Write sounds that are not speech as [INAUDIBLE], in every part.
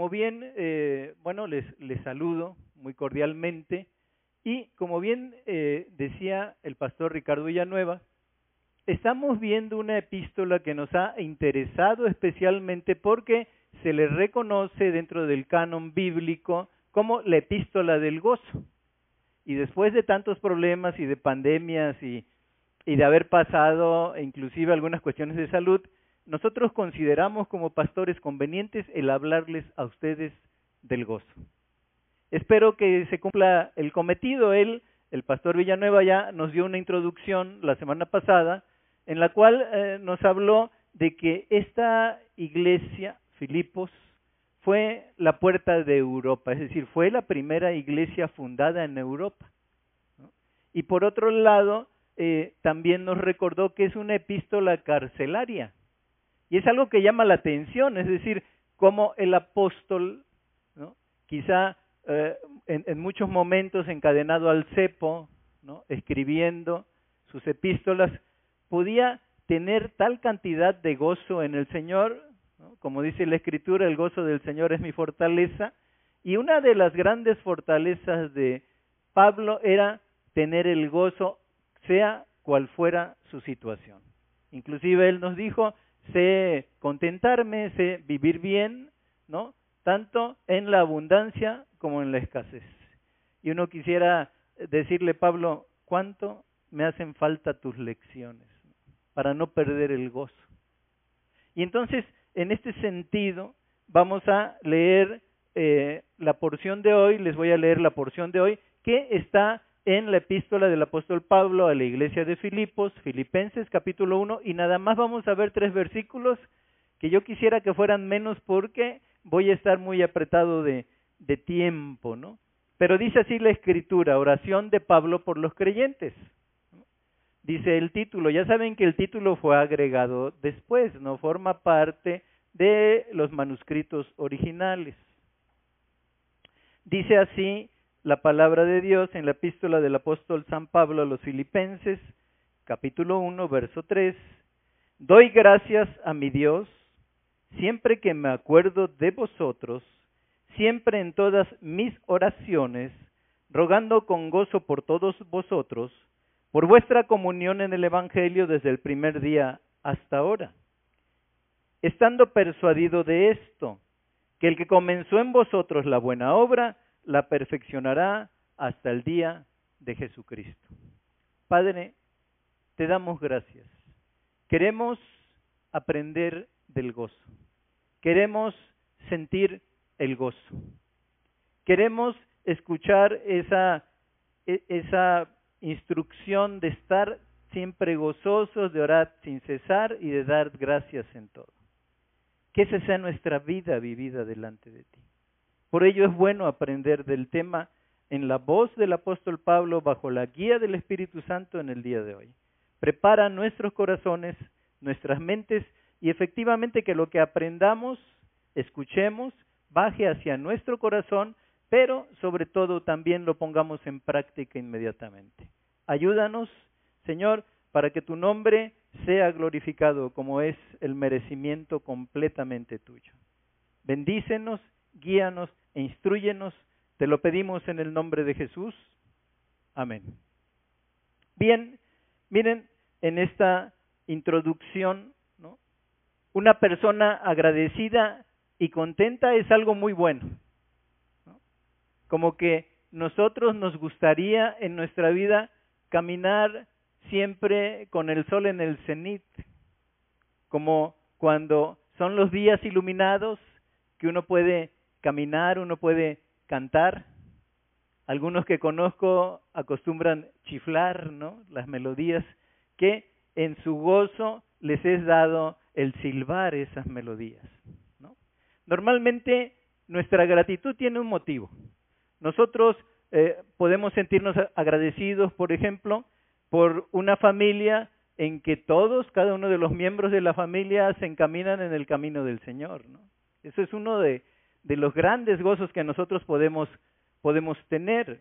como bien, eh, bueno, les, les saludo muy cordialmente y como bien eh, decía el pastor Ricardo Villanueva, estamos viendo una epístola que nos ha interesado especialmente porque se le reconoce dentro del canon bíblico como la epístola del gozo. Y después de tantos problemas y de pandemias y, y de haber pasado inclusive algunas cuestiones de salud, nosotros consideramos como pastores convenientes el hablarles a ustedes del gozo. Espero que se cumpla el cometido. Él, el pastor Villanueva, ya nos dio una introducción la semana pasada en la cual eh, nos habló de que esta iglesia, Filipos, fue la puerta de Europa, es decir, fue la primera iglesia fundada en Europa. Y por otro lado, eh, también nos recordó que es una epístola carcelaria. Y es algo que llama la atención, es decir, como el apóstol, quizá eh, en, muchos momentos encadenado al cepo, escribiendo sus epístolas, podía tener tal cantidad de gozo en el Señor, como dice la Escritura, el gozo del Señor es mi fortaleza, y una de las grandes fortalezas de Pablo era tener el gozo, sea cual fuera su situación. Inclusive él nos dijo, sé contentarme, sé vivir bien, ¿no? Tanto en la abundancia como en la escasez. Y uno quisiera decirle, Pablo, ¿cuánto me hacen falta tus lecciones para no perder el gozo? Y entonces, en este sentido, vamos a leer eh, la porción de hoy, les voy a leer la porción de hoy, que está en la epístola del apóstol Pablo a la iglesia de Filipos, Filipenses capítulo 1, y nada más vamos a ver tres versículos que yo quisiera que fueran menos porque voy a estar muy apretado de, de tiempo, ¿no? Pero dice así la escritura, oración de Pablo por los creyentes. Dice el título, ya saben que el título fue agregado después, no forma parte de los manuscritos originales. Dice así la palabra de Dios en la epístola del apóstol San Pablo a los Filipenses, capítulo 1, verso 3. Doy gracias a mi Dios siempre que me acuerdo de vosotros, siempre en todas mis oraciones, rogando con gozo por todos vosotros, por vuestra comunión en el Evangelio desde el primer día hasta ahora. Estando persuadido de esto, que el que comenzó en vosotros la buena obra, la perfeccionará hasta el día de Jesucristo. Padre, te damos gracias. Queremos aprender del gozo. Queremos sentir el gozo. Queremos escuchar esa, e, esa instrucción de estar siempre gozosos, de orar sin cesar y de dar gracias en todo. Que esa sea nuestra vida vivida delante de ti. Por ello es bueno aprender del tema en la voz del apóstol Pablo bajo la guía del Espíritu Santo en el día de hoy. Prepara nuestros corazones, nuestras mentes y efectivamente que lo que aprendamos, escuchemos, baje hacia nuestro corazón, pero sobre todo también lo pongamos en práctica inmediatamente. Ayúdanos, Señor, para que tu nombre sea glorificado como es el merecimiento completamente tuyo. Bendícenos, guíanos e instruyenos. Te lo pedimos en el nombre de Jesús. Amén. Bien, miren, en esta introducción, una persona agradecida y contenta es algo muy bueno. Como que nosotros nos gustaría en nuestra vida caminar siempre con el sol en el cenit, como cuando son los días iluminados que uno puede caminar, uno puede cantar. Algunos que conozco acostumbran chiflar, ¿no? Las melodías que en su gozo les es dado el silbar esas melodías, ¿no? Normalmente nuestra gratitud tiene un motivo. Nosotros eh, podemos sentirnos agradecidos, por ejemplo, por una familia en que todos, cada uno de los miembros de la familia se encaminan en el camino del Señor, ¿no? Eso es uno de, de los grandes gozos que nosotros podemos, podemos tener.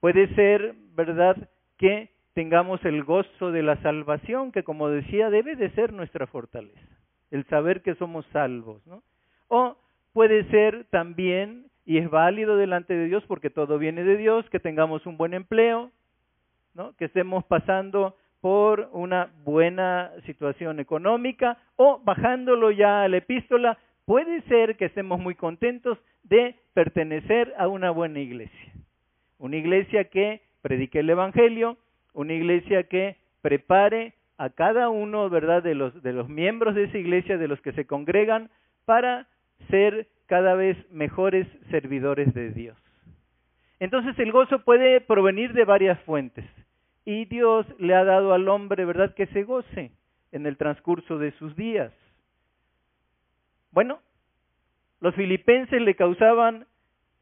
Puede ser, ¿verdad?, que tengamos el gozo de la salvación, que como decía, debe de ser nuestra fortaleza, el saber que somos salvos, ¿no? O puede ser también, y es válido delante de Dios porque todo viene de Dios, que tengamos un buen empleo, ¿no? que estemos pasando por una buena situación económica o bajándolo ya a la epístola, puede ser que estemos muy contentos de pertenecer a una buena iglesia. Una iglesia que predique el Evangelio, una iglesia que prepare a cada uno, ¿verdad?, de los, de los miembros de esa iglesia, de los que se congregan, para ser cada vez mejores servidores de Dios. Entonces el gozo puede provenir de varias fuentes y Dios le ha dado al hombre, ¿verdad?, que se goce en el transcurso de sus días. Bueno, los filipenses le causaban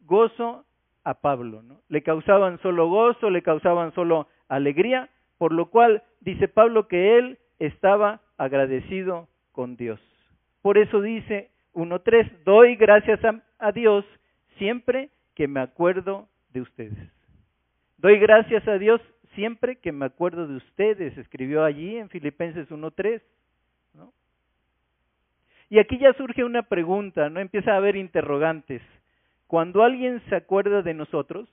gozo a Pablo, ¿no? Le causaban solo gozo, le causaban solo alegría, por lo cual dice Pablo que él estaba agradecido con Dios. Por eso dice 1.3, doy gracias a, Dios siempre que me acuerdo de ustedes. Doy gracias a Dios siempre que me acuerdo de ustedes, escribió allí en Filipenses 1.3. Y aquí ya surge una pregunta, ¿no? Empieza a haber interrogantes. Cuando alguien se acuerda de nosotros,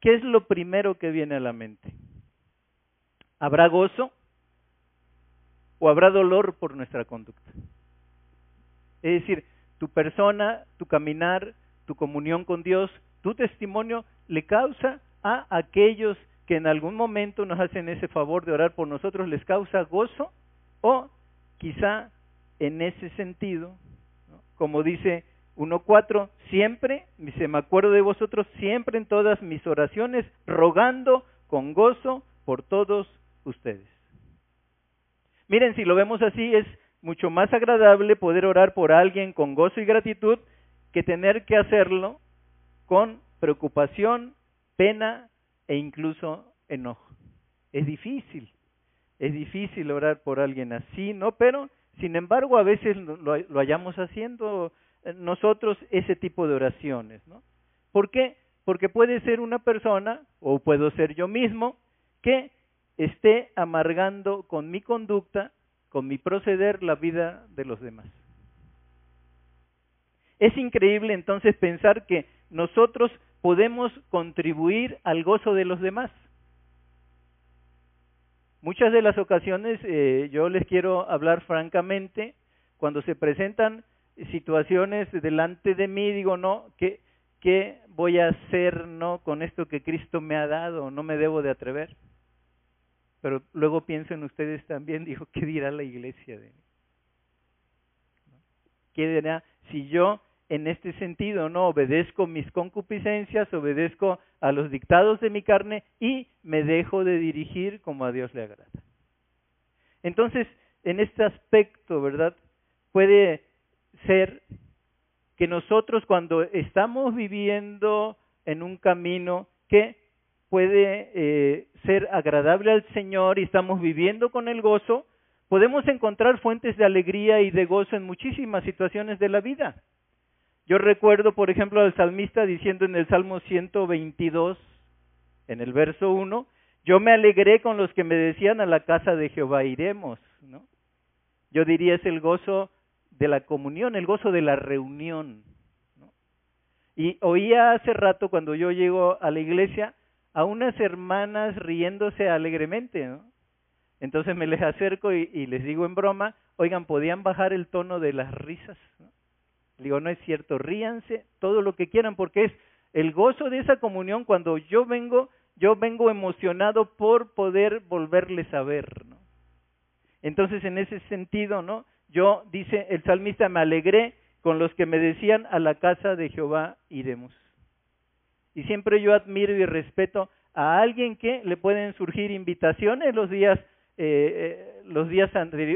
¿qué es lo primero que viene a la mente? ¿Habrá gozo o habrá dolor por nuestra conducta? Es decir, tu persona, tu caminar, tu comunión con Dios, tu testimonio le causa a aquellos que en algún momento nos hacen ese favor de orar por nosotros, les causa gozo o quizá en ese sentido, como dice 1.4, siempre, dice, me acuerdo de vosotros siempre en todas mis oraciones, rogando con gozo por todos ustedes. Miren, si lo vemos así, es mucho más agradable poder orar por alguien con gozo y gratitud que tener que hacerlo con preocupación, pena e incluso enojo. Es difícil, es difícil orar por alguien así, ¿no? Pero, sin embargo, a veces lo, lo hayamos haciendo eh, nosotros ese tipo de oraciones, ¿no? ¿Por qué? Porque puede ser una persona, o puedo ser yo mismo, que esté amargando con mi conducta, con mi proceder, la vida de los demás. Es increíble entonces pensar que nosotros podemos contribuir al gozo de los demás. Muchas de las ocasiones, eh, yo les quiero hablar francamente, cuando se presentan situaciones delante de mí, digo, no, ¿qué, qué voy a hacer no con esto que Cristo me ha dado? No me debo de atrever. Pero luego pienso en ustedes también, digo, ¿qué dirá la iglesia de mí? ¿Qué dirá si yo en este sentido no obedezco mis concupiscencias, obedezco a los dictados de mi carne y me dejo de dirigir como a Dios le agrada? Entonces, en este aspecto, ¿verdad? Puede ser que nosotros cuando estamos viviendo en un camino que puede eh, ser agradable al Señor y estamos viviendo con el gozo, podemos encontrar fuentes de alegría y de gozo en muchísimas situaciones de la vida. Yo recuerdo, por ejemplo, al salmista diciendo en el Salmo 122, en el verso 1, yo me alegré con los que me decían a la casa de Jehová iremos, ¿no? Yo diría es el gozo de la comunión, el gozo de la reunión. Y oía hace rato cuando yo llego a la iglesia a unas hermanas riéndose alegremente, ¿no? Entonces me les acerco y, les digo en broma, oigan, ¿podían bajar el tono de las risas? Digo, no es cierto, ríanse todo lo que quieran, porque es el gozo de esa comunión cuando yo vengo, yo vengo emocionado por poder volverles a ver, ¿no? Entonces, en ese sentido, ¿no? Yo, dice el salmista, me alegré con los que me decían, a la casa de Jehová iremos. Y siempre yo admiro y respeto a alguien que le pueden surgir invitaciones los días eh, eh los días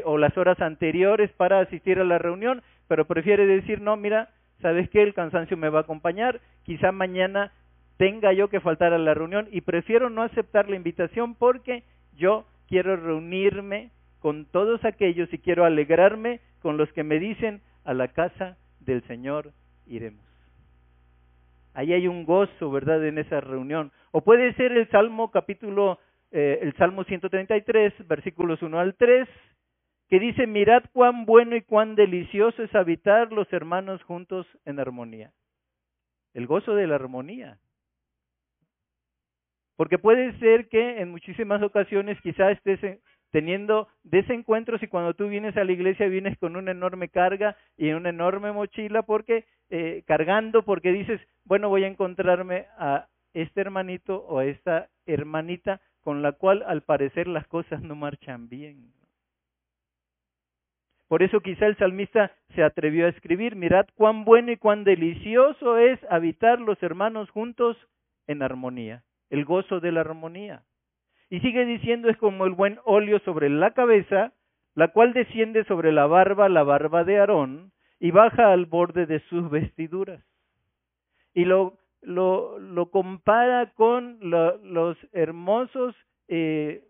o las horas anteriores para asistir a la reunión, pero prefiere decir, no, mira, ¿sabes qué? El cansancio me va a acompañar, quizá mañana tenga yo que faltar a la reunión y prefiero no aceptar la invitación porque yo quiero reunirme con todos aquellos y quiero alegrarme con los que me dicen, a la casa del Señor iremos. Ahí hay un gozo, ¿verdad?, en esa reunión. O puede ser el Salmo capítulo, eh, el Salmo 133, versículos 1 al 3, que dice, mirad cuán bueno y cuán delicioso es habitar los hermanos juntos en armonía. El gozo de la armonía. Porque puede ser que en muchísimas ocasiones quizás estés teniendo desencuentros y cuando tú vienes a la iglesia vienes con una enorme carga y una enorme mochila porque eh, cargando porque dices, bueno, voy a encontrarme a este hermanito o a esta hermanita con la cual al parecer las cosas no marchan bien. Por eso quizá el salmista se atrevió a escribir, mirad cuán bueno y cuán delicioso es habitar los hermanos juntos en armonía, el gozo de la armonía. Y sigue diciendo, es como el buen óleo sobre la cabeza, la cual desciende sobre la barba, la barba de Aarón, y baja al borde de sus vestiduras. Y lo, lo, lo compara con los hermosos eh,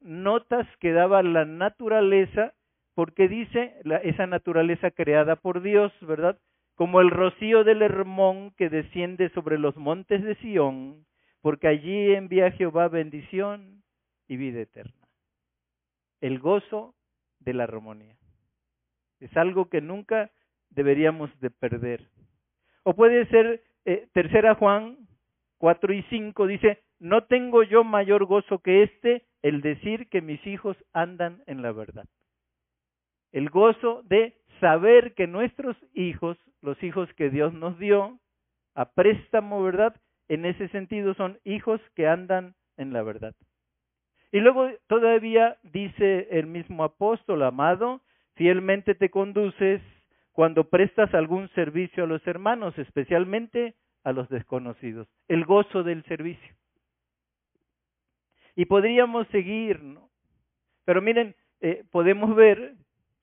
notas que daba la naturaleza, porque dice esa naturaleza creada por Dios, ¿verdad? Como el rocío del Hermón que desciende sobre los montes de Sión, porque allí envía Jehová bendición y vida eterna. El gozo de la armonía. Es algo que nunca deberíamos de perder. O puede ser eh, tercera Juan 4 y 5 dice, no tengo yo mayor gozo que este, el decir que mis hijos andan en la verdad. El gozo de saber que nuestros hijos, los hijos que Dios nos dio, a préstamo, ¿verdad? En ese sentido son hijos que andan en la verdad. Y luego todavía dice el mismo apóstol, amado, fielmente te conduces cuando prestas algún servicio a los hermanos, especialmente a los desconocidos. El gozo del servicio. Y podríamos seguir, ¿no? Pero miren, eh, podemos ver,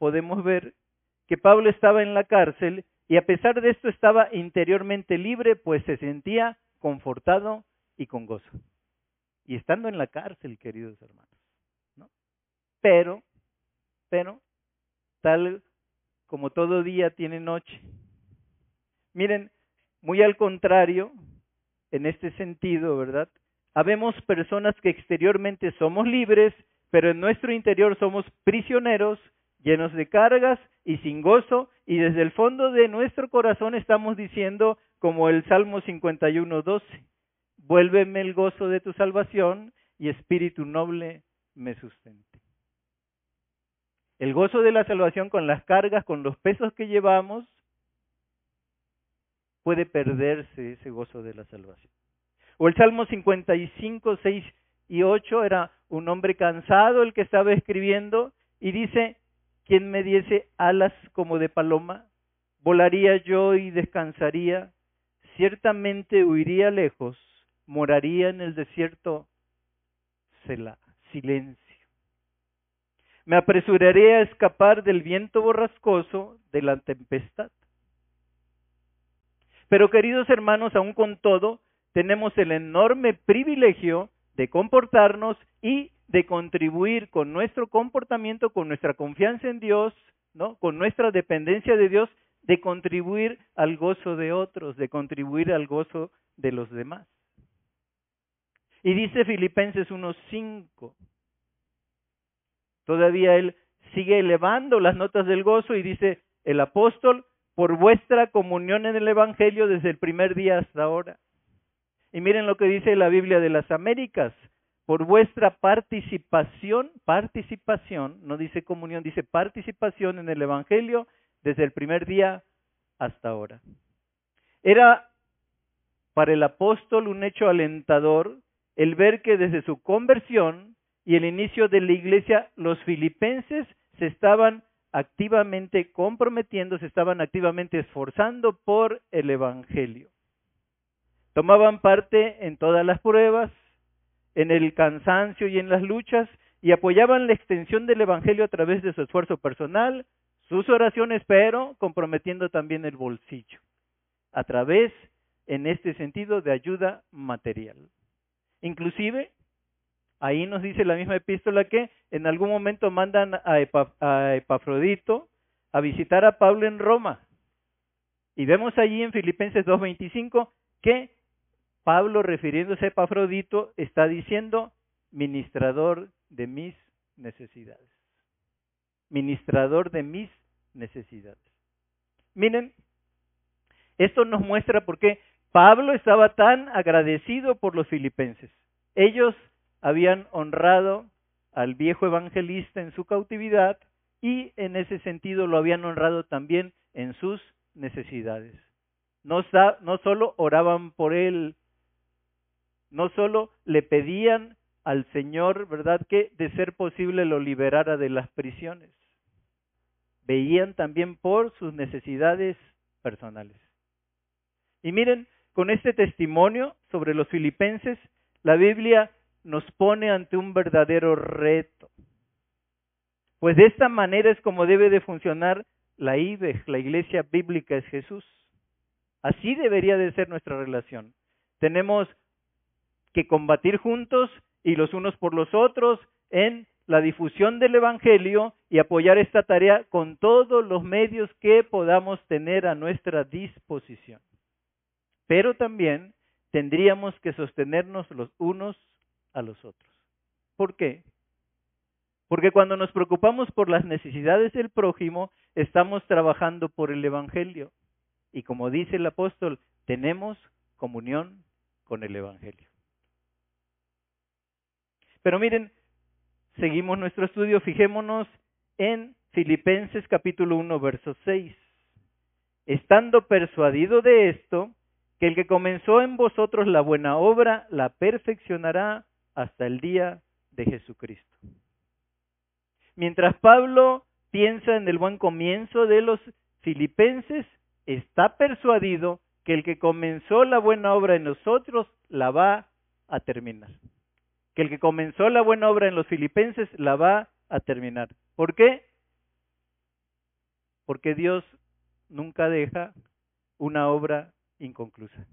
podemos ver que Pablo estaba en la cárcel y a pesar de esto estaba interiormente libre, pues se sentía confortado y con gozo y estando en la cárcel, queridos hermanos. ¿no? Pero, pero, tal como todo día tiene noche. Miren, muy al contrario, en este sentido, ¿verdad? Habemos personas que exteriormente somos libres, pero en nuestro interior somos prisioneros, llenos de cargas y sin gozo, y desde el fondo de nuestro corazón estamos diciendo, como el Salmo 51, 12, Vuélveme el gozo de tu salvación y espíritu noble me sustente. El gozo de la salvación con las cargas, con los pesos que llevamos, puede perderse ese gozo de la salvación. O el Salmo 55, 6 y 8 era un hombre cansado el que estaba escribiendo y dice, quien me diese alas como de paloma, volaría yo y descansaría, ciertamente huiría lejos moraría en el desierto silencio. Me apresuraré a escapar del viento borrascoso de la tempestad. Pero queridos hermanos, aún con todo, tenemos el enorme privilegio de comportarnos y de contribuir con nuestro comportamiento, con nuestra confianza en Dios, ¿no? Con nuestra dependencia de Dios, de contribuir al gozo de otros, de contribuir al gozo de los demás. Y dice Filipenses 1.5. Todavía él sigue elevando las notas del gozo y dice el apóstol, por vuestra comunión en el Evangelio desde el primer día hasta ahora. Y miren lo que dice la Biblia de las Américas, por vuestra participación, participación, no dice comunión, dice participación en el Evangelio desde el primer día hasta ahora. Era para el apóstol un hecho alentador el ver que desde su conversión y el inicio de la iglesia, los filipenses se estaban activamente comprometiendo, se estaban activamente esforzando por el Evangelio. Tomaban parte en todas las pruebas, en el cansancio y en las luchas, y apoyaban la extensión del Evangelio a través de su esfuerzo personal, sus oraciones, pero comprometiendo también el bolsillo, a través, en este sentido, de ayuda material. Inclusive, ahí nos dice la misma epístola que en algún momento mandan a, Epafrodito a visitar a Pablo en Roma. Y vemos allí en Filipenses 2.25 que Pablo, refiriéndose a Epafrodito, está diciendo, ministrador de mis necesidades. ministrador de mis necesidades. Miren, esto nos muestra por qué Pablo estaba tan agradecido por los filipenses. Ellos habían honrado al viejo evangelista en su cautividad y en ese sentido lo habían honrado también en sus necesidades. No, no solo oraban por él, no solo le pedían al Señor, ¿verdad?, que de ser posible lo liberara de las prisiones. Veían también por sus necesidades personales. Y miren, con este testimonio sobre los filipenses, la Biblia nos pone ante un verdadero reto. Pues de esta manera es como debe de funcionar la IBEG, la Iglesia Bíblica es Jesús. Así debería de ser nuestra relación. Tenemos que combatir juntos y los unos por los otros en la difusión del Evangelio y apoyar esta tarea con todos los medios que podamos tener a nuestra disposición. Pero también tendríamos que sostenernos los unos a los otros. ¿Por qué? Porque cuando nos preocupamos por las necesidades del prójimo, estamos trabajando por el Evangelio. Y como dice el apóstol, tenemos comunión con el Evangelio. Pero miren, seguimos nuestro estudio, fijémonos en Filipenses capítulo 1, verso 6. Estando persuadido de esto, que el que comenzó en vosotros la buena obra la perfeccionará hasta el día de Jesucristo. Mientras Pablo piensa en el buen comienzo de los filipenses, está persuadido que el que comenzó la buena obra en nosotros la va a terminar. Que el que comenzó la buena obra en los filipenses la va a terminar. ¿Por qué? Porque Dios nunca deja una obra inconclusa.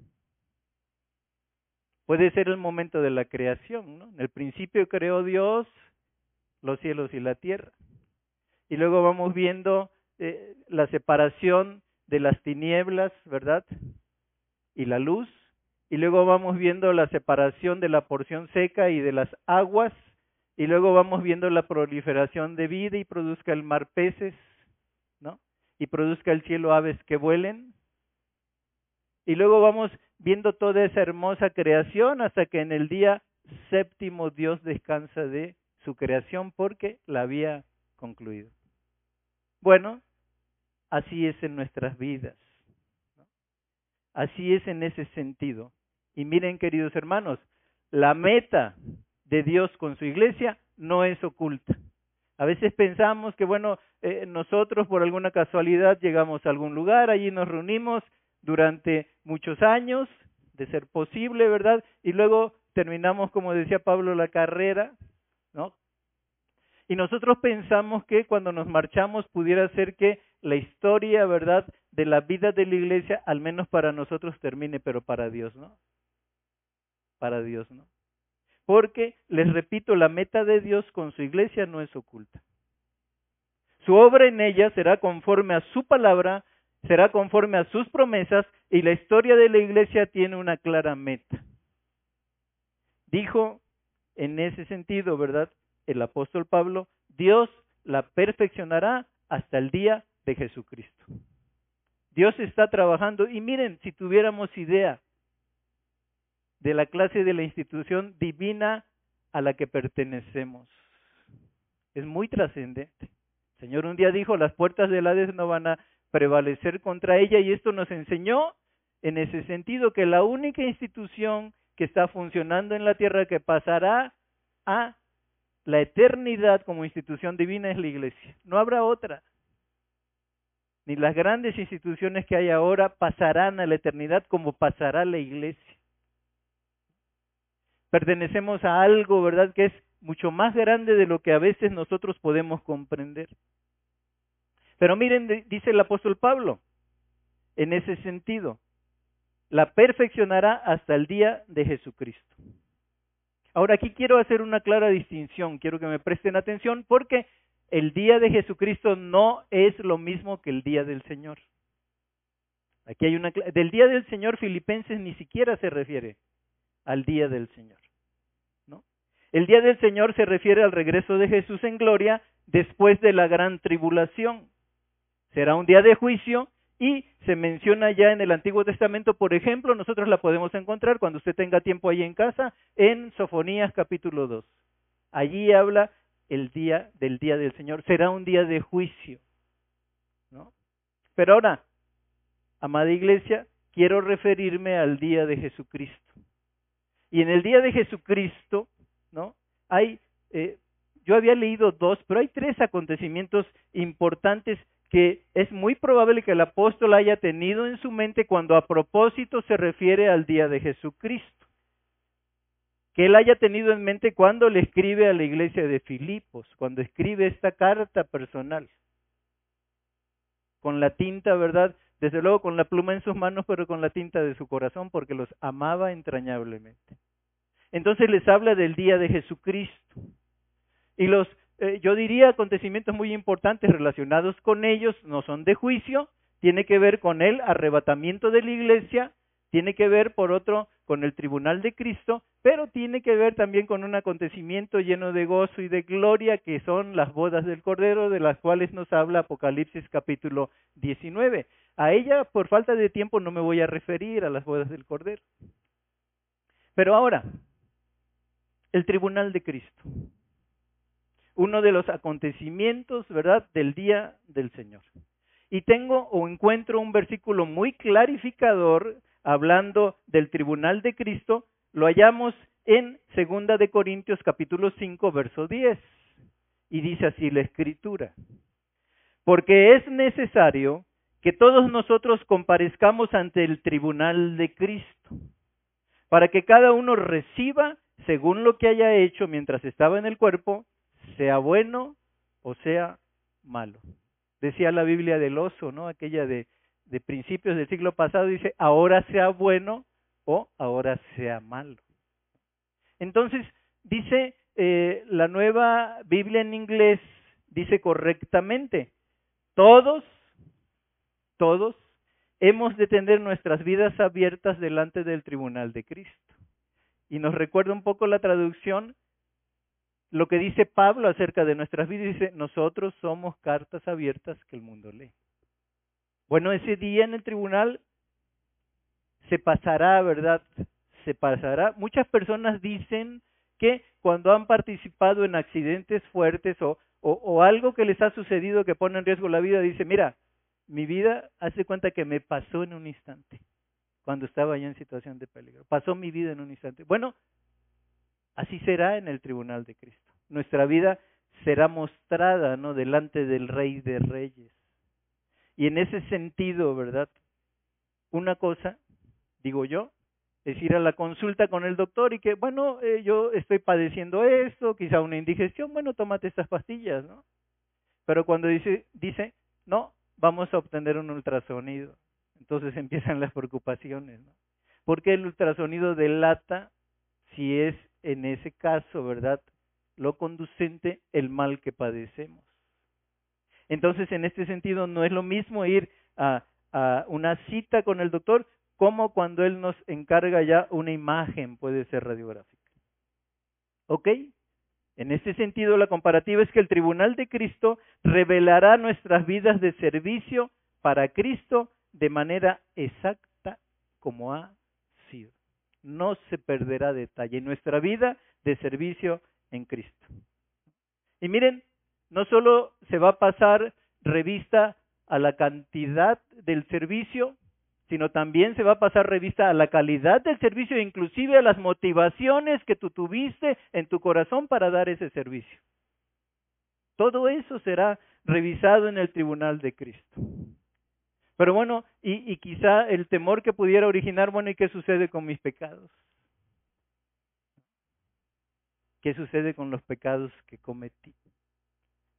Puede ser el momento de la creación, ¿no? En el principio creó Dios los cielos y la tierra. Y luego vamos viendo eh, la separación de las tinieblas, ¿verdad? Y la luz. Y luego vamos viendo la separación de la porción seca y de las aguas. Y luego vamos viendo la proliferación de vida y produzca el mar peces, ¿no? Y produzca el cielo aves que vuelen. Y luego vamos viendo toda esa hermosa creación hasta que en el día séptimo Dios descansa de su creación porque la había concluido. Bueno, así es en nuestras vidas. Así es en ese sentido. Y miren, queridos hermanos, la meta de Dios con su iglesia no es oculta. A veces pensamos que, bueno, eh, nosotros por alguna casualidad llegamos a algún lugar, allí nos reunimos durante muchos años, de ser posible, ¿verdad? Y luego terminamos, como decía Pablo, la carrera, ¿no? Y nosotros pensamos que cuando nos marchamos pudiera ser que la historia, ¿verdad?, de la vida de la iglesia, al menos para nosotros termine, pero para Dios, ¿no? Para Dios, ¿no? Porque, les repito, la meta de Dios con su iglesia no es oculta. Su obra en ella será conforme a su palabra, será conforme a sus promesas y la historia de la iglesia tiene una clara meta. Dijo en ese sentido, ¿verdad? El apóstol Pablo, Dios la perfeccionará hasta el día de Jesucristo. Dios está trabajando y miren, si tuviéramos idea de la clase de la institución divina a la que pertenecemos, es muy trascendente. El Señor un día dijo, las puertas del Hades no van a prevalecer contra ella y esto nos enseñó en ese sentido que la única institución que está funcionando en la tierra que pasará a la eternidad como institución divina es la iglesia. No habrá otra. Ni las grandes instituciones que hay ahora pasarán a la eternidad como pasará la iglesia. Pertenecemos a algo, ¿verdad?, que es mucho más grande de lo que a veces nosotros podemos comprender. Pero miren, dice el apóstol Pablo, en ese sentido, la perfeccionará hasta el día de Jesucristo. Ahora aquí quiero hacer una clara distinción, quiero que me presten atención porque el día de Jesucristo no es lo mismo que el día del Señor. Aquí hay una del día del Señor Filipenses ni siquiera se refiere al día del Señor. ¿no? El día del Señor se refiere al regreso de Jesús en gloria después de la gran tribulación. Será un día de juicio y se menciona ya en el Antiguo Testamento, por ejemplo, nosotros la podemos encontrar cuando usted tenga tiempo ahí en casa, en Sofonías capítulo 2. Allí habla el día del día del Señor. Será un día de juicio. ¿no? Pero ahora, amada iglesia, quiero referirme al día de Jesucristo. Y en el día de Jesucristo, ¿no? Hay, eh, yo había leído dos, pero hay tres acontecimientos importantes que es muy probable que el apóstol haya tenido en su mente cuando a propósito se refiere al día de Jesucristo. Que él haya tenido en mente cuando le escribe a la iglesia de Filipos, cuando escribe esta carta personal. Con la tinta, ¿verdad? Desde luego con la pluma en sus manos, pero con la tinta de su corazón, porque los amaba entrañablemente. Entonces les habla del día de Jesucristo. Y los, eh, yo diría, acontecimientos muy importantes relacionados con ellos no son de juicio, tiene que ver con el arrebatamiento de la iglesia, tiene que ver, por otro, con el tribunal de Cristo, pero tiene que ver también con un acontecimiento lleno de gozo y de gloria que son las bodas del Cordero, de las cuales nos habla Apocalipsis capítulo 19. A ella, por falta de tiempo, no me voy a referir a las bodas del Cordero. Pero ahora, el tribunal de Cristo. Uno de los acontecimientos, ¿verdad?, del día del Señor. Y tengo o encuentro un versículo muy clarificador hablando del tribunal de Cristo, lo hallamos en Segunda de Corintios capítulo 5 verso 10. Y dice así la escritura: Porque es necesario que todos nosotros comparezcamos ante el tribunal de Cristo, para que cada uno reciba según lo que haya hecho mientras estaba en el cuerpo, sea bueno o sea malo. Decía la Biblia del oso, ¿no? Aquella de, de principios del siglo pasado, dice, ahora sea bueno o ahora sea malo. Entonces, dice eh, la nueva Biblia en inglés, dice correctamente, todos todos, hemos de tener nuestras vidas abiertas delante del tribunal de Cristo. Y nos recuerda un poco la traducción, lo que dice Pablo acerca de nuestras vidas, nosotros somos cartas abiertas que el mundo lee. Bueno, ese día en el tribunal se pasará, ¿verdad? Se pasará. Muchas personas dicen que cuando han participado en accidentes fuertes o, algo que les ha sucedido que pone en riesgo la vida, dice, mira, mi vida, hace cuenta que me pasó en un instante, cuando estaba ya en situación de peligro. Pasó mi vida en un instante. Bueno, así será en el tribunal de Cristo. Nuestra vida será mostrada, ¿no? Delante del Rey de Reyes. Y en ese sentido, ¿verdad? Una cosa, digo yo, es ir a la consulta con el doctor y que, bueno, eh, yo estoy padeciendo esto, quizá una indigestión, bueno, tómate estas pastillas, ¿no? Pero cuando dice, dice, no, vamos a obtener un ultrasonido. Entonces empiezan las preocupaciones, ¿no? Porque el ultrasonido delata si es en ese caso, ¿verdad? Lo conducente, el mal que padecemos. Entonces, en este sentido, no es lo mismo ir a, una cita con el doctor como cuando él nos encarga ya una imagen, puede ser radiográfica. ¿Ok? En este sentido, la comparativa es que el tribunal de Cristo revelará nuestras vidas de servicio para Cristo de manera exacta como ha sido. No se perderá detalle. Nuestra vida de servicio en Cristo. Y miren, no solo se va a pasar revista a la cantidad del servicio, sino también se va a pasar revista a la calidad del servicio e inclusive a las motivaciones que tú tuviste en tu corazón para dar ese servicio. Todo eso será revisado en el tribunal de Cristo. Pero bueno, y, y quizá el temor que pudiera originar, bueno, ¿y qué sucede con mis pecados? ¿Qué sucede con los pecados que cometí?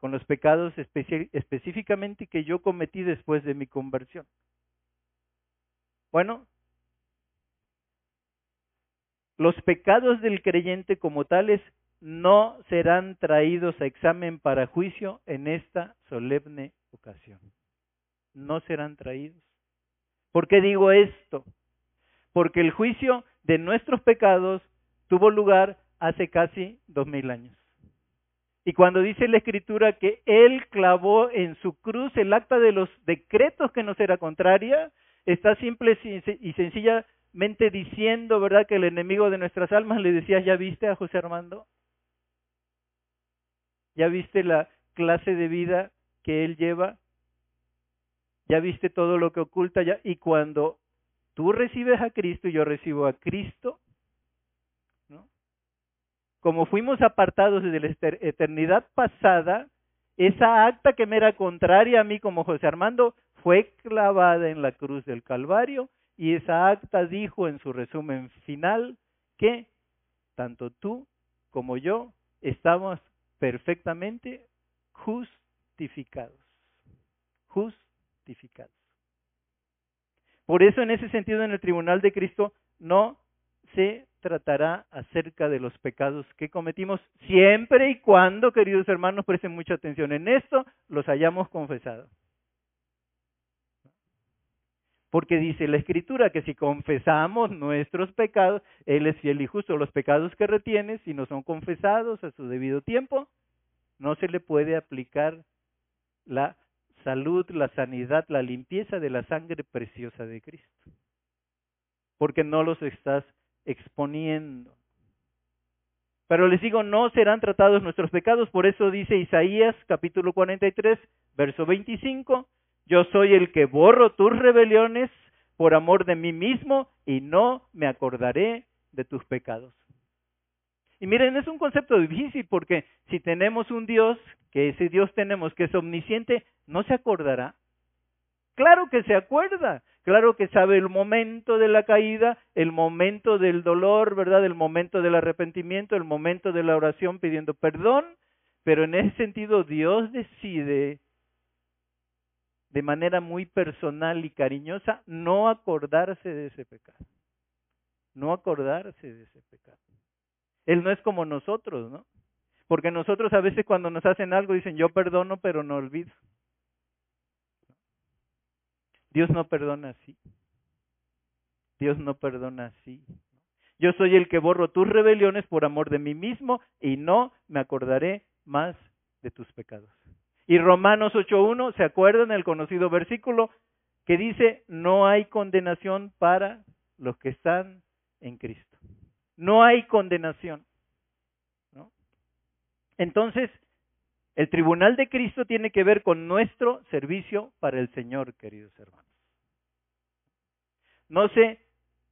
Con los pecados específicamente que yo cometí después de mi conversión. Bueno, los pecados del creyente como tales no serán traídos a examen para juicio en esta solemne ocasión. No serán traídos. ¿Por qué digo esto? Porque el juicio de nuestros pecados tuvo lugar hace casi dos mil años. Y cuando dice la escritura que Él clavó en su cruz el acta de los decretos que nos era contraria, está simple y sencillamente diciendo, ¿verdad?, que el enemigo de nuestras almas le decía, ¿ya viste a José Armando? ¿Ya viste la clase de vida que él lleva? ¿Ya viste todo lo que oculta? Ya? Y cuando tú recibes a Cristo y yo recibo a Cristo. Como fuimos apartados desde la eternidad pasada, esa acta que me era contraria a mí como José Armando fue clavada en la cruz del Calvario y esa acta dijo en su resumen final que tanto tú como yo estamos perfectamente justificados. Justificados. Por eso en ese sentido en el tribunal de Cristo no se tratará acerca de los pecados que cometimos siempre y cuando, queridos hermanos, presten mucha atención en esto, los hayamos confesado. Porque dice la Escritura que si confesamos nuestros pecados, Él es fiel y justo. Los pecados que retiene, si no son confesados a su debido tiempo, no se le puede aplicar la salud, la sanidad, la limpieza de la sangre preciosa de Cristo. Porque no los estás exponiendo. Pero les digo, no serán tratados nuestros pecados, por eso dice Isaías capítulo 43, verso 25, yo soy el que borro tus rebeliones por amor de mí mismo y no me acordaré de tus pecados. Y miren, es un concepto difícil porque si tenemos un Dios, que ese Dios tenemos que es omnisciente, ¿no se acordará? Claro que se acuerda, claro que sabe el momento de la caída, el momento del dolor, ¿verdad? El momento del arrepentimiento, el momento de la oración pidiendo perdón, pero en ese sentido Dios decide de manera muy personal y cariñosa, no acordarse de ese pecado. No acordarse de ese pecado. Él no es como nosotros, ¿no? Porque nosotros a veces cuando nos hacen algo dicen, yo perdono, pero no olvido. Dios no perdona así. Dios no perdona así. Yo soy el que borro tus rebeliones por amor de mí mismo y no me acordaré más de tus pecados. Y Romanos 8.1, ¿se acuerdan el conocido versículo que dice, no hay condenación para los que están en Cristo? No hay condenación. Entonces, el tribunal de Cristo tiene que ver con nuestro servicio para el Señor, queridos hermanos. No se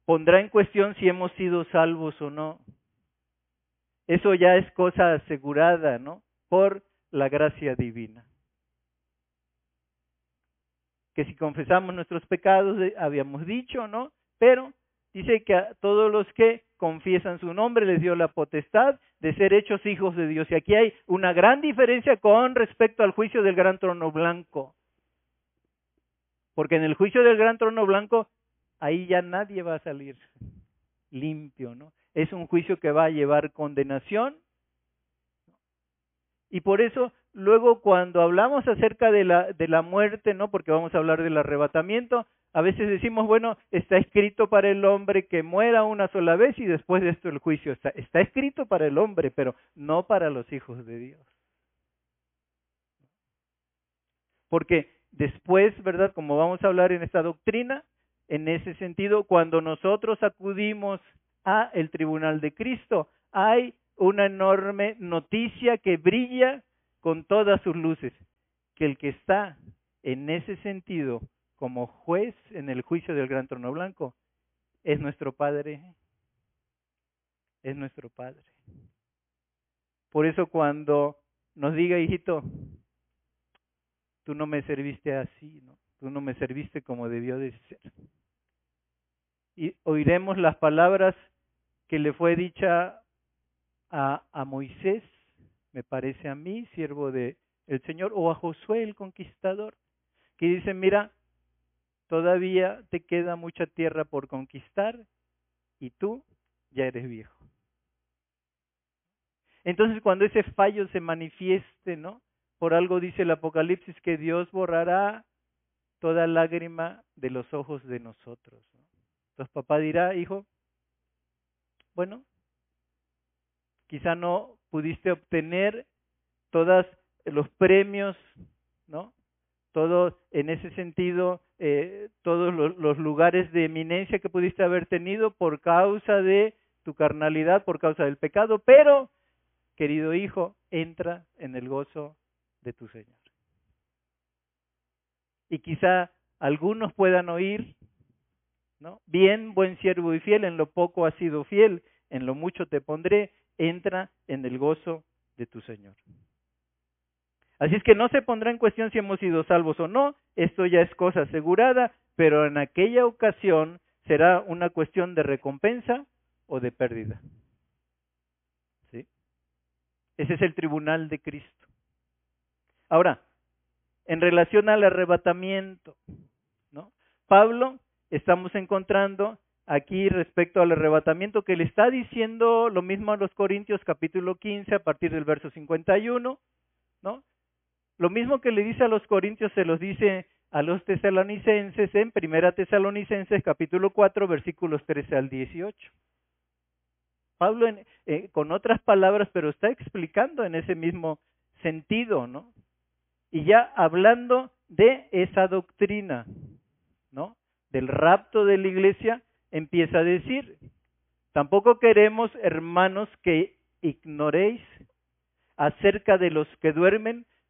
pondrá en cuestión si hemos sido salvos o no. Eso ya es cosa asegurada, ¿no? Por la gracia divina que si confesamos nuestros pecados, eh, habíamos dicho, ¿no? Pero dice que a todos los que confiesan su nombre les dio la potestad de ser hechos hijos de Dios. Y aquí hay una gran diferencia con respecto al juicio del gran trono blanco. Porque en el juicio del gran trono blanco, ahí ya nadie va a salir limpio, ¿no? Es un juicio que va a llevar condenación. Y por eso Luego, cuando hablamos acerca de la, de la muerte, ¿no? Porque vamos a hablar del arrebatamiento, a veces decimos, bueno, está escrito para el hombre que muera una sola vez y después de esto el juicio. Está, escrito para el hombre, pero no para los hijos de Dios. Porque después, ¿verdad? Como vamos a hablar en esta doctrina, en ese sentido, cuando nosotros acudimos a el tribunal de Cristo, hay una enorme noticia que brilla con todas sus luces, que el que está en ese sentido como juez en el juicio del gran trono blanco es nuestro Padre, es nuestro Padre. Por eso cuando nos diga, hijito, tú no me serviste así, ¿no? tú no me serviste como debió de ser. Y oiremos las palabras que le fue dicha a, Moisés me parece a mí, siervo de el Señor, o a Josué el conquistador, que dice, mira, todavía te queda mucha tierra por conquistar y tú ya eres viejo. Entonces cuando ese fallo se manifieste, ¿no? Por algo dice el Apocalipsis que Dios borrará toda lágrima de los ojos de nosotros. Entonces papá dirá, hijo, bueno, quizá no pudiste obtener todos los premios, ¿no? Todo en ese sentido, eh, todos los lugares de eminencia que pudiste haber tenido por causa de tu carnalidad, por causa del pecado, pero, querido hijo, entra en el gozo de tu Señor. Y quizá algunos puedan oír, ¿no? Bien, buen siervo y fiel, en lo poco has sido fiel, en lo mucho te pondré, entra en el gozo de tu Señor. Así es que no se pondrá en cuestión si hemos sido salvos o no, esto ya es cosa asegurada, pero en aquella ocasión será una cuestión de recompensa o de pérdida. ¿Sí? Ese es el tribunal de Cristo. Ahora, en relación al arrebatamiento, ¿no? Pablo estamos encontrando aquí respecto al arrebatamiento que le está diciendo lo mismo a los Corintios capítulo 15 a partir del verso 51, ¿no? Lo mismo que le dice a los corintios se los dice a los tesalonicenses en Primera Tesalonicenses capítulo 4 versículos 13 al 18. Pablo eh, con otras palabras, pero está explicando en ese mismo sentido, ¿no? Y ya hablando de esa doctrina, ¿no? Del rapto de la iglesia, empieza a decir, tampoco queremos, hermanos, que ignoréis acerca de los que duermen,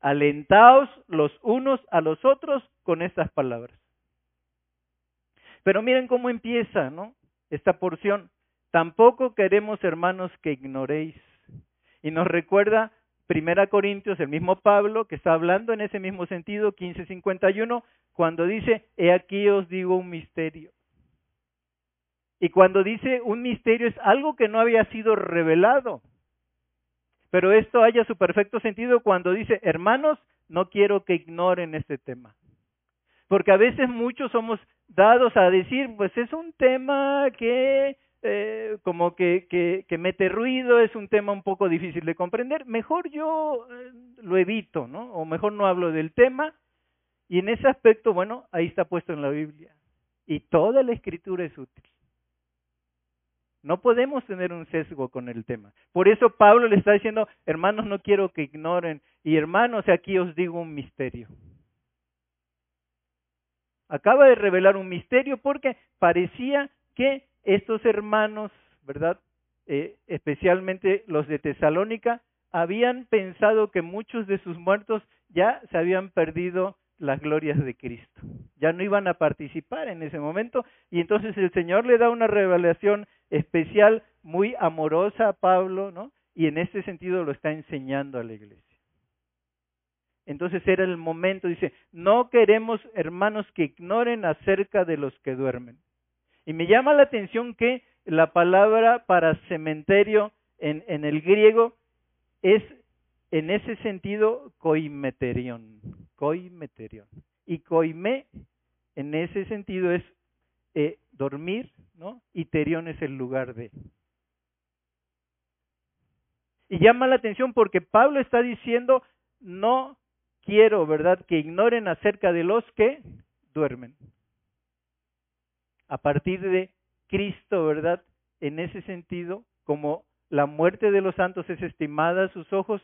Alentaos los unos a los otros con estas palabras. Pero miren cómo empieza, ¿no? Esta porción. Tampoco queremos, hermanos, que ignoréis. Y nos recuerda Primera Corintios, el mismo Pablo, que está hablando en ese mismo sentido, 1551, cuando dice, he aquí os digo un misterio. Y cuando dice un misterio es algo que no había sido revelado. Pero esto haya su perfecto sentido cuando dice, hermanos, no quiero que ignoren este tema. Porque a veces muchos somos dados a decir, pues es un tema que eh, como que, que, mete ruido, es un tema un poco difícil de comprender, mejor yo eh, lo evito, ¿no? O mejor no hablo del tema. Y en ese aspecto, bueno, ahí está puesto en la Biblia. Y toda la escritura es útil. No podemos tener un sesgo con el tema. Por eso Pablo le está diciendo, hermanos, no quiero que ignoren. Y hermanos, aquí os digo un misterio. Acaba de revelar un misterio porque parecía que estos hermanos, ¿verdad? Eh, especialmente los de Tesalónica, habían pensado que muchos de sus muertos ya se habían perdido las glorias de Cristo. Ya no iban a participar en ese momento y entonces el Señor le da una revelación especial, muy amorosa a Pablo, ¿no? Y en este sentido lo está enseñando a la iglesia. Entonces era el momento, dice, no queremos hermanos que ignoren acerca de los que duermen. Y me llama la atención que la palabra para cementerio en, en el griego es en ese sentido coimeterión, coimeterión. Y coime en ese sentido es eh, dormir, ¿no? Y terión es el lugar de. Y llama la atención porque Pablo está diciendo, no quiero, ¿verdad?, que ignoren acerca de los que duermen. A partir de Cristo, ¿verdad? En ese sentido, como la muerte de los santos es estimada a sus ojos,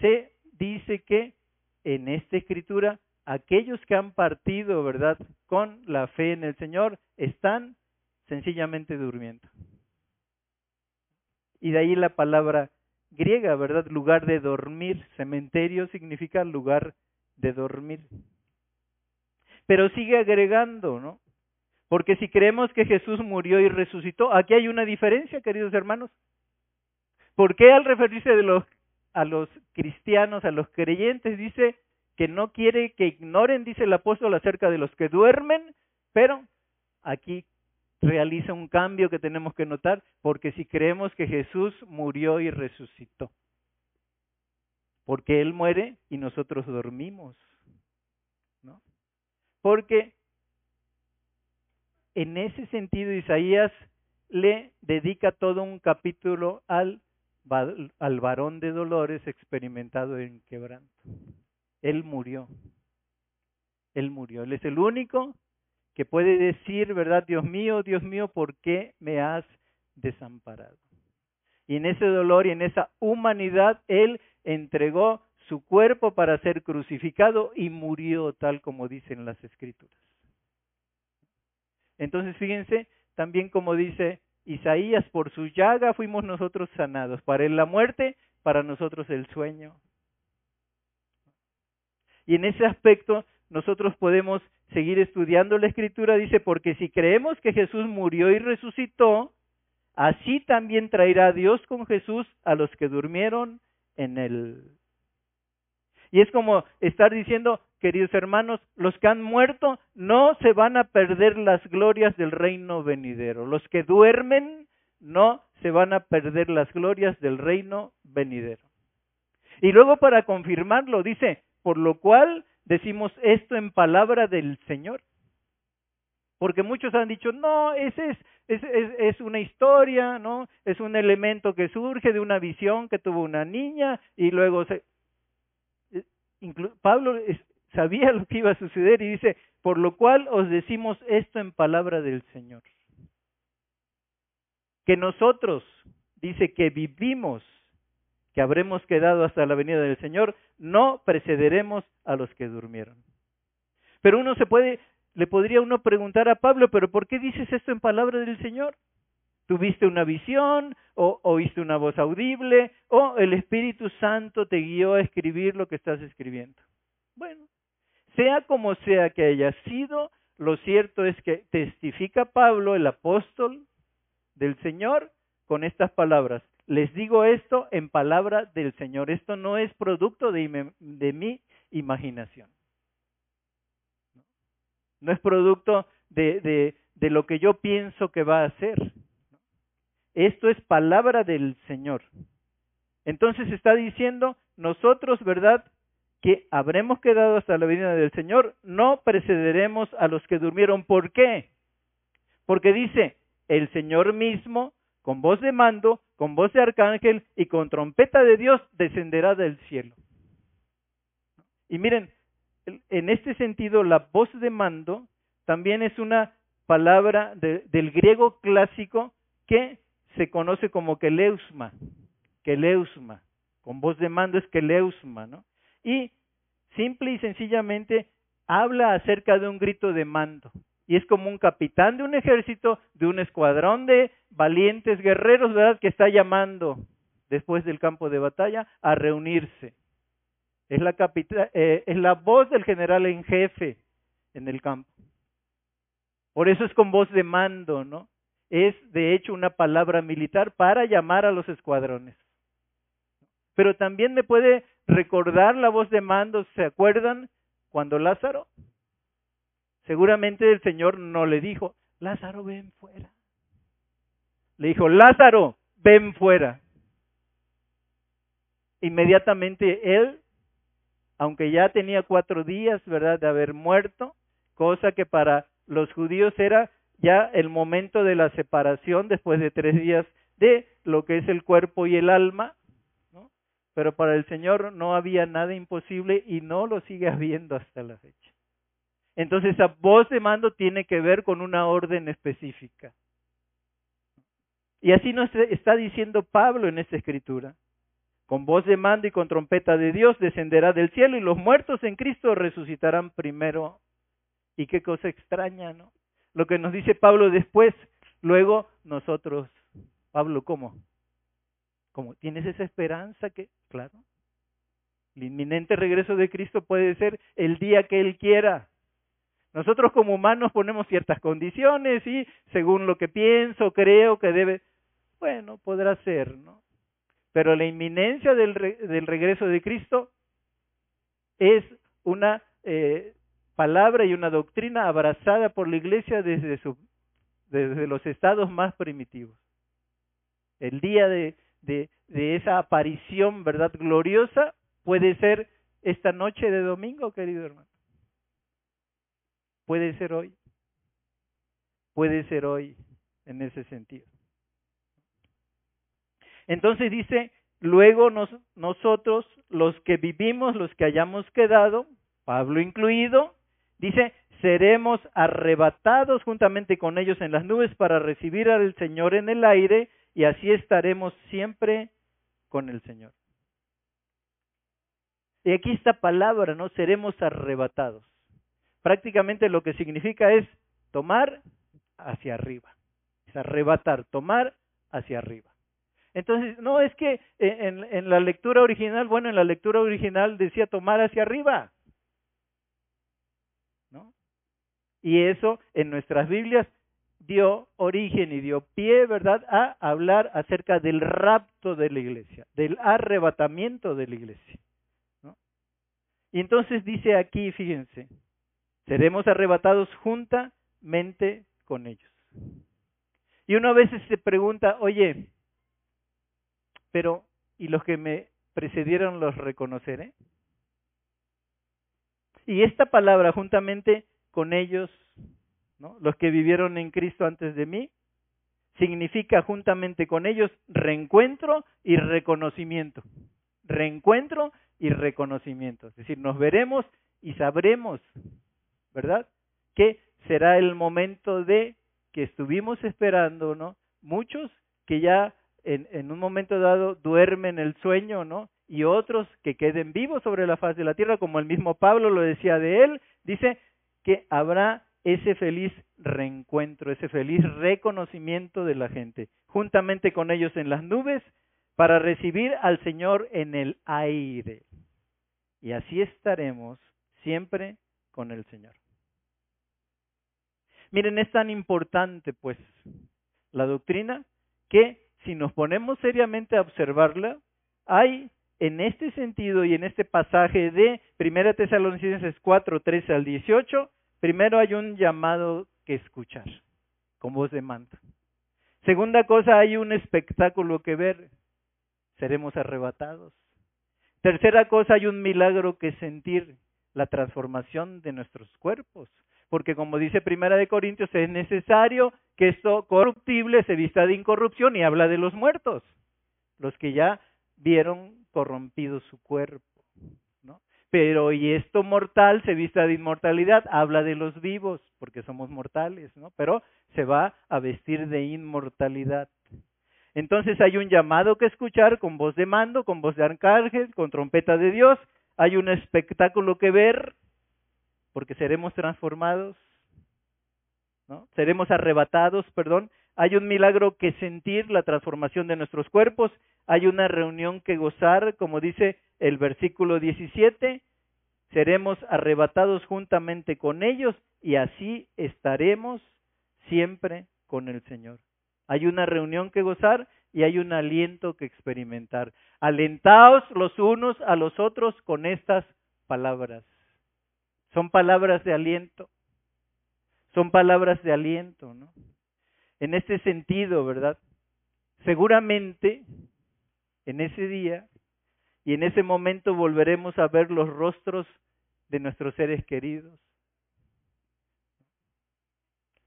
se dice que en esta escritura aquellos que han partido, ¿verdad?, con la fe en el Señor, están sencillamente durmiendo. Y de ahí la palabra griega, ¿verdad? Lugar de dormir. Cementerio significa lugar de dormir. pero sigue agregando, ¿no? Porque si creemos que Jesús murió y resucitó, aquí hay una diferencia, queridos hermanos. ¿Por qué al referirse de los, a los cristianos, a los creyentes, dice que no quiere que ignoren, dice el apóstol, acerca de los que duermen, pero aquí realiza un cambio que tenemos que notar, porque si creemos que Jesús murió y resucitó, porque Él muere y nosotros dormimos, ¿no? Porque en ese sentido Isaías le dedica todo un capítulo al, al varón de dolores experimentado en quebranto. Él murió. Él murió. Él es el único que puede decir, ¿verdad? Dios mío, Dios mío, ¿por qué me has desamparado? Y en ese dolor y en esa humanidad, Él entregó su cuerpo para ser crucificado y murió tal como dicen las escrituras. Entonces, fíjense, también como dice Isaías, por su llaga fuimos nosotros sanados. Para él la muerte, para nosotros el sueño. Y en ese aspecto nosotros podemos seguir estudiando la escritura, dice, porque si creemos que Jesús murió y resucitó, así también traerá Dios con Jesús a los que durmieron en él. Y es como estar diciendo, queridos hermanos, los que han muerto no se van a perder las glorias del reino venidero. Los que duermen no se van a perder las glorias del reino venidero. Y luego para confirmarlo dice, por lo cual decimos esto en palabra del Señor. Porque muchos han dicho, no, ese es, es, es, una historia, ¿no? Es un elemento que surge de una visión que tuvo una niña y luego se... Eh, Pablo sabía [LAUGHS] lo que iba a suceder y dice, por lo cual os decimos esto en palabra del Señor. Que nosotros, dice que vivimos, que habremos quedado hasta la venida del Señor, no precederemos a los que durmieron. Pero uno se puede, le podría uno preguntar a Pablo, pero ¿por qué dices esto en palabra del Señor? ¿Tuviste una visión o oíste una voz audible o el Espíritu Santo te guió a escribir lo que estás escribiendo? Bueno, sea como sea que haya sido, lo cierto es que testifica Pablo, el apóstol del Señor, con estas palabras. Les digo esto en palabra del Señor. Esto no es producto de, mi imaginación. No es producto de, lo que yo pienso que va a ser. Esto es palabra del Señor. Entonces está diciendo, nosotros, ¿verdad? que habremos quedado hasta la venida del Señor, no precederemos a los que durmieron. ¿Por qué? Porque dice, el Señor mismo, con voz de mando, con voz de arcángel y con trompeta de Dios, descenderá del cielo. Y miren, en este sentido, la voz de mando también es una palabra del griego clásico que se conoce como keleusma, keleusma, con voz de mando es keleusma, ¿no? y simple y sencillamente habla acerca de un grito de mando. Y es como un capitán de un ejército, de un escuadrón de valientes guerreros, ¿verdad? Que está llamando después del campo de batalla a reunirse. Es la, eh, es la voz del general en jefe en el campo. Por eso es con voz de mando, ¿no? Es de hecho una palabra militar para llamar a los escuadrones. Pero también me puede recordar la voz de mando, ¿se acuerdan? Cuando Lázaro, seguramente el Señor no le dijo, Lázaro, ven fuera. Le dijo, Lázaro, ven fuera. Inmediatamente él, aunque ya tenía cuatro días, ¿verdad?, de haber muerto, cosa que para los judíos era ya el momento de la separación después de tres días de lo que es el cuerpo y el alma, pero para el Señor no había nada imposible y no lo sigue habiendo hasta la fecha. Entonces esa voz de mando tiene que ver con una orden específica. Y así nos está diciendo Pablo en esta escritura. Con voz de mando y con trompeta de Dios descenderá del cielo y los muertos en Cristo resucitarán primero. Y qué cosa extraña, ¿no? Lo que nos dice Pablo después, luego nosotros. Pablo, ¿cómo? como tienes esa esperanza que, claro, el inminente regreso de Cristo puede ser el día que Él quiera. Nosotros como humanos ponemos ciertas condiciones y según lo que pienso, creo que debe, bueno, podrá ser, ¿no? Pero la inminencia del, del regreso de Cristo es una eh, palabra y una doctrina abrazada por la iglesia desde, su, desde los estados más primitivos. El día de, de, de esa aparición, ¿verdad? Gloriosa puede ser esta noche de domingo, querido hermano. Puede ser hoy. Puede ser hoy en ese sentido. Entonces dice, luego nos, nosotros, los que vivimos, los que hayamos quedado, Pablo incluido, dice, seremos arrebatados juntamente con ellos en las nubes para recibir al Señor en el aire y así estaremos siempre con el Señor. Y aquí esta palabra, ¿no? Seremos arrebatados. Prácticamente lo que significa es tomar hacia arriba. Es arrebatar, tomar hacia arriba. Entonces, no es que en, en la lectura original, bueno, en la lectura original decía tomar hacia arriba. ¿No? Y eso en nuestras Biblias dio origen y dio pie, ¿verdad?, a hablar acerca del rapto de la iglesia, del arrebatamiento de la iglesia. Y entonces dice aquí, fíjense, seremos arrebatados juntamente con ellos. Y uno a veces se pregunta, oye, pero ¿y los que me precedieron los reconoceré? Y esta palabra juntamente con ellos los que vivieron en Cristo antes de mí, significa juntamente con ellos reencuentro y reconocimiento. Reencuentro y reconocimiento. Es decir, nos veremos y sabremos, ¿verdad? Que será el momento de que estuvimos esperando, ¿no? Muchos que ya en, un momento dado duermen el sueño, ¿no? Y otros que queden vivos sobre la faz de la tierra, como el mismo Pablo lo decía de él, dice que habrá ese feliz reencuentro, ese feliz reconocimiento de la gente, juntamente con ellos en las nubes, para recibir al Señor en el aire. Y así estaremos siempre con el Señor. Miren, es tan importante, pues, la doctrina, que si nos ponemos seriamente a observarla, hay en este sentido y en este pasaje de 1 Tesalonicenses 4, 13 al 18, Primero hay un llamado que escuchar, con voz de mando. Segunda cosa, hay un espectáculo que ver, seremos arrebatados. Tercera cosa, hay un milagro que sentir, la transformación de nuestros cuerpos. Porque como dice Primera de Corintios, es necesario que esto corruptible se vista de incorrupción y habla de los muertos, los que ya vieron corrompido su cuerpo pero y esto mortal se vista de inmortalidad, habla de los vivos, porque somos mortales, ¿no? Pero se va a vestir de inmortalidad. Entonces hay un llamado que escuchar con voz de mando, con voz de arcángel, con trompeta de Dios, hay un espectáculo que ver, porque seremos transformados, ¿no? Seremos arrebatados, perdón, hay un milagro que sentir, la transformación de nuestros cuerpos, hay una reunión que gozar, como dice el versículo 17, seremos arrebatados juntamente con ellos y así estaremos siempre con el Señor. Hay una reunión que gozar y hay un aliento que experimentar. Alentaos los unos a los otros con estas palabras. Son palabras de aliento. Son palabras de aliento, ¿no? en este sentido, ¿verdad? Seguramente en ese día y en ese momento volveremos a ver los rostros de nuestros seres queridos,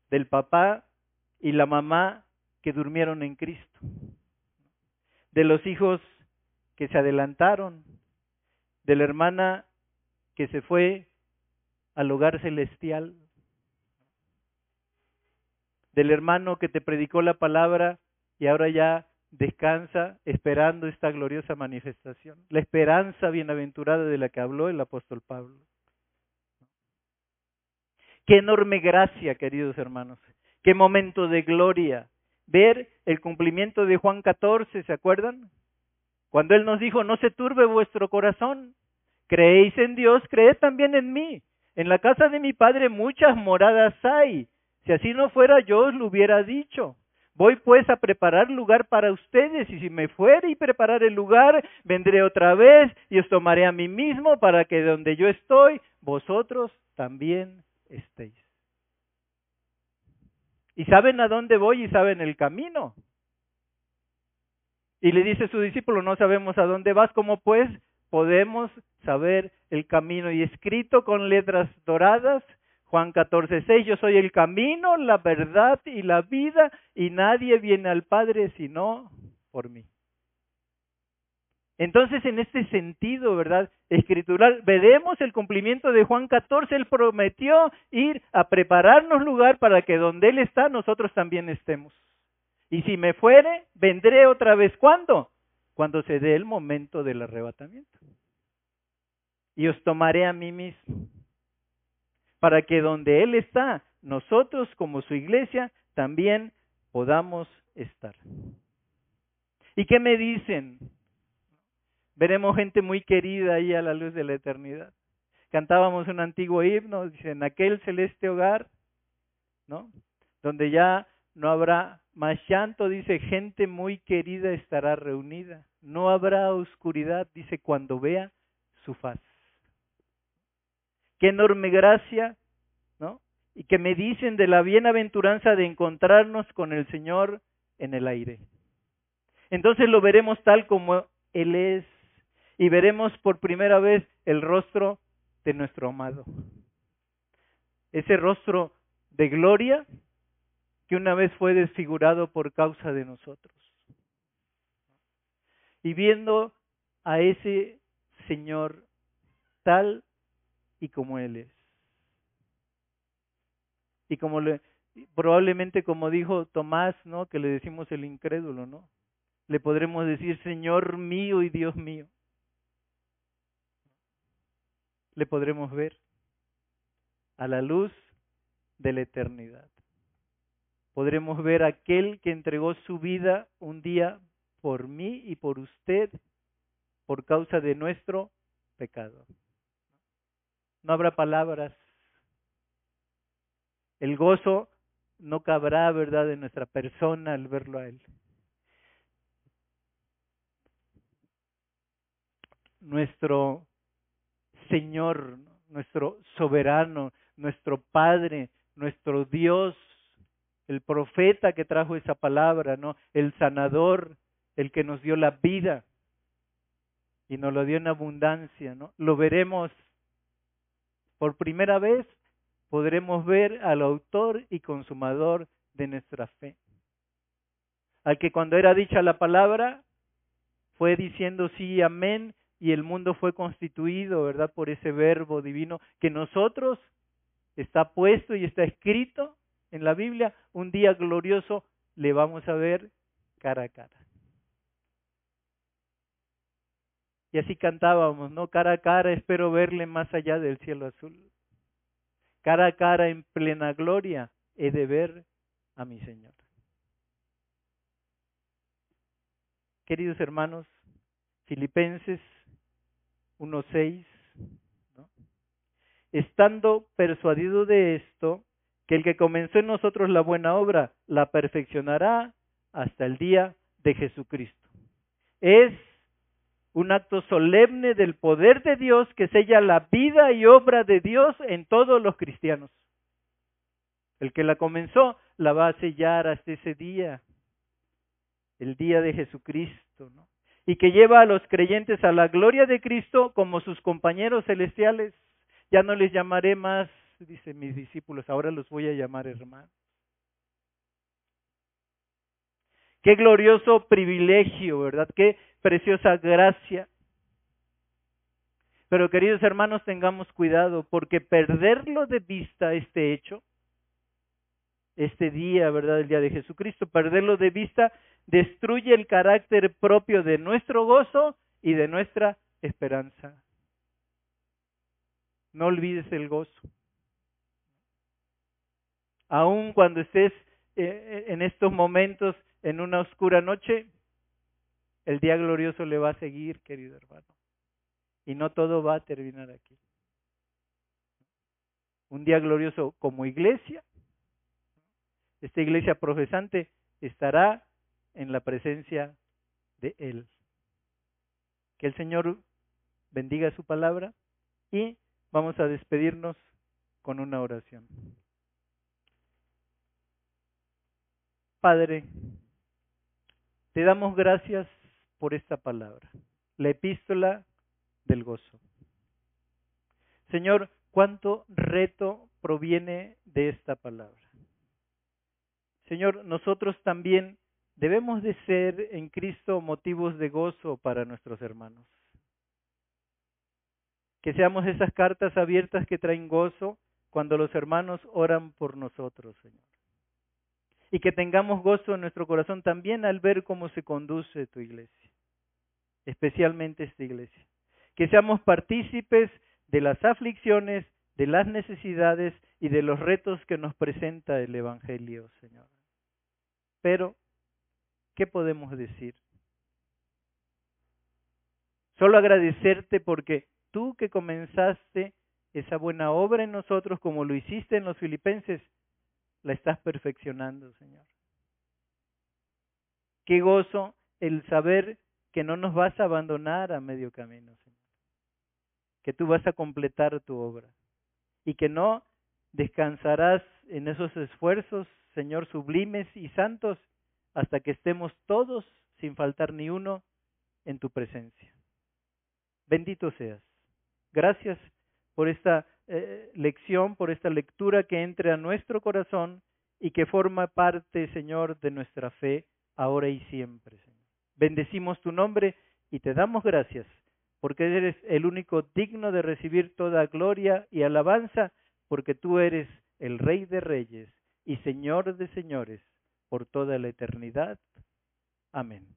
del papá y la mamá que durmieron en Cristo, de los hijos que se adelantaron, de la hermana que se fue al hogar celestial, del hermano que te predicó la palabra y ahora ya descansa esperando esta gloriosa manifestación, la esperanza bienaventurada de la que habló el apóstol Pablo. Qué enorme gracia, queridos hermanos, qué momento de gloria ver el cumplimiento de Juan 14, ¿se acuerdan? Cuando Él nos dijo, no se turbe vuestro corazón, creéis en Dios, creed también en mí. En la casa de mi padre muchas moradas hay. Si así no fuera, yo os lo hubiera dicho. Voy pues a preparar lugar para ustedes, y si me fuere y preparar el lugar, vendré otra vez y os tomaré a mí mismo para que donde yo estoy, vosotros también estéis. Y saben a dónde voy y saben el camino. Y le dice su discípulo, no sabemos a dónde vas, ¿cómo pues podemos saber el camino? Y escrito con letras doradas Juan 14, 6, yo soy el camino, la verdad y la vida, y nadie viene al Padre sino por mí. Entonces, en este sentido, ¿verdad? Escritural, veremos el cumplimiento de Juan 14. Él prometió ir a prepararnos lugar para que donde Él está, nosotros también estemos. Y si me fuere, vendré otra vez. ¿Cuándo? Cuando se dé el momento del arrebatamiento. Y os tomaré a mí mismo para que donde Él está, nosotros como su iglesia también podamos estar. ¿Y qué me dicen? Veremos gente muy querida ahí a la luz de la eternidad. Cantábamos un antiguo himno, dicen, aquel celeste hogar, ¿no? Donde ya no habrá más llanto, dice, gente muy querida estará reunida. No habrá oscuridad, dice, cuando vea su faz. Qué enorme gracia, ¿no? Y que me dicen de la bienaventuranza de encontrarnos con el Señor en el aire. Entonces lo veremos tal como Él es y veremos por primera vez el rostro de nuestro amado. Ese rostro de gloria que una vez fue desfigurado por causa de nosotros. Y viendo a ese Señor tal y como Él es. Y como le, probablemente como dijo Tomás, ¿no? Que le decimos el incrédulo, ¿no? Le podremos decir, Señor mío y Dios mío. Le podremos ver a la luz de la eternidad. Podremos ver a aquel que entregó su vida un día por mí y por usted por causa de nuestro pecado no habrá palabras. El gozo no cabrá, ¿verdad?, en nuestra persona al verlo a Él. Nuestro Señor, nuestro soberano, nuestro Padre, nuestro Dios, el profeta que trajo esa palabra, ¿no? El sanador, el que nos dio la vida y nos lo dio en abundancia, ¿no? Lo veremos por primera vez podremos ver al autor y consumador de nuestra fe. Al que cuando era dicha la palabra fue diciendo sí, amén, y el mundo fue constituido, ¿verdad? Por ese verbo divino que nosotros está puesto y está escrito en la Biblia, un día glorioso le vamos a ver cara a cara. Y así cantábamos, ¿no? Cara a cara espero verle más allá del cielo azul. Cara a cara en plena gloria he de ver a mi Señor. Queridos hermanos, Filipenses 1.6, ¿no? estando persuadido de esto, que el que comenzó en nosotros la buena obra la perfeccionará hasta el día de Jesucristo. Es un acto solemne del poder de Dios que sella la vida y obra de Dios en todos los cristianos. El que la comenzó la va a sellar hasta ese día, el día de Jesucristo, ¿no? Y que lleva a los creyentes a la gloria de Cristo como sus compañeros celestiales. Ya no les llamaré más, dice mis discípulos, ahora los voy a llamar hermanos. Qué glorioso privilegio, ¿verdad? Qué preciosa gracia. Pero queridos hermanos, tengamos cuidado porque perderlo de vista este hecho, este día, ¿verdad? El día de Jesucristo, perderlo de vista destruye el carácter propio de nuestro gozo y de nuestra esperanza. No olvides el gozo. Aun cuando estés eh, en estos momentos en una oscura noche, el día glorioso le va a seguir, querido hermano. Y no todo va a terminar aquí. un día glorioso como iglesia. Esta iglesia profesante estará en la presencia de Él. Que el Señor bendiga su palabra y vamos a despedirnos con una oración. Padre, te damos gracias por esta palabra, la epístola del gozo. Señor, cuánto reto proviene de esta palabra. Señor, nosotros también debemos de ser en Cristo motivos de gozo para nuestros hermanos. Que seamos esas cartas abiertas que traen gozo cuando los hermanos oran por nosotros, Señor. Y que tengamos gozo en nuestro corazón también al ver cómo se conduce tu iglesia, especialmente esta iglesia. Que seamos partícipes de las aflicciones, de las necesidades y de los retos que nos presenta el Evangelio, Señor. Pero, ¿qué podemos decir? Solo agradecerte porque tú que comenzaste esa buena obra en nosotros como lo hiciste en los filipenses, la estás perfeccionando, Señor. Qué gozo el saber que no nos vas a abandonar a medio camino, Señor. Que tú vas a completar tu obra y que no descansarás en esos esfuerzos, Señor, sublimes y santos, hasta que estemos todos, sin faltar ni uno, en tu presencia. Bendito seas. Gracias por esta eh, lección, por esta lectura que entre a nuestro corazón y que forma parte, Señor, de nuestra fe ahora y siempre. Señor. Bendecimos tu nombre y te damos gracias porque eres el único digno de recibir toda gloria y alabanza, porque tú eres el Rey de Reyes y Señor de Señores por toda la eternidad. Amén.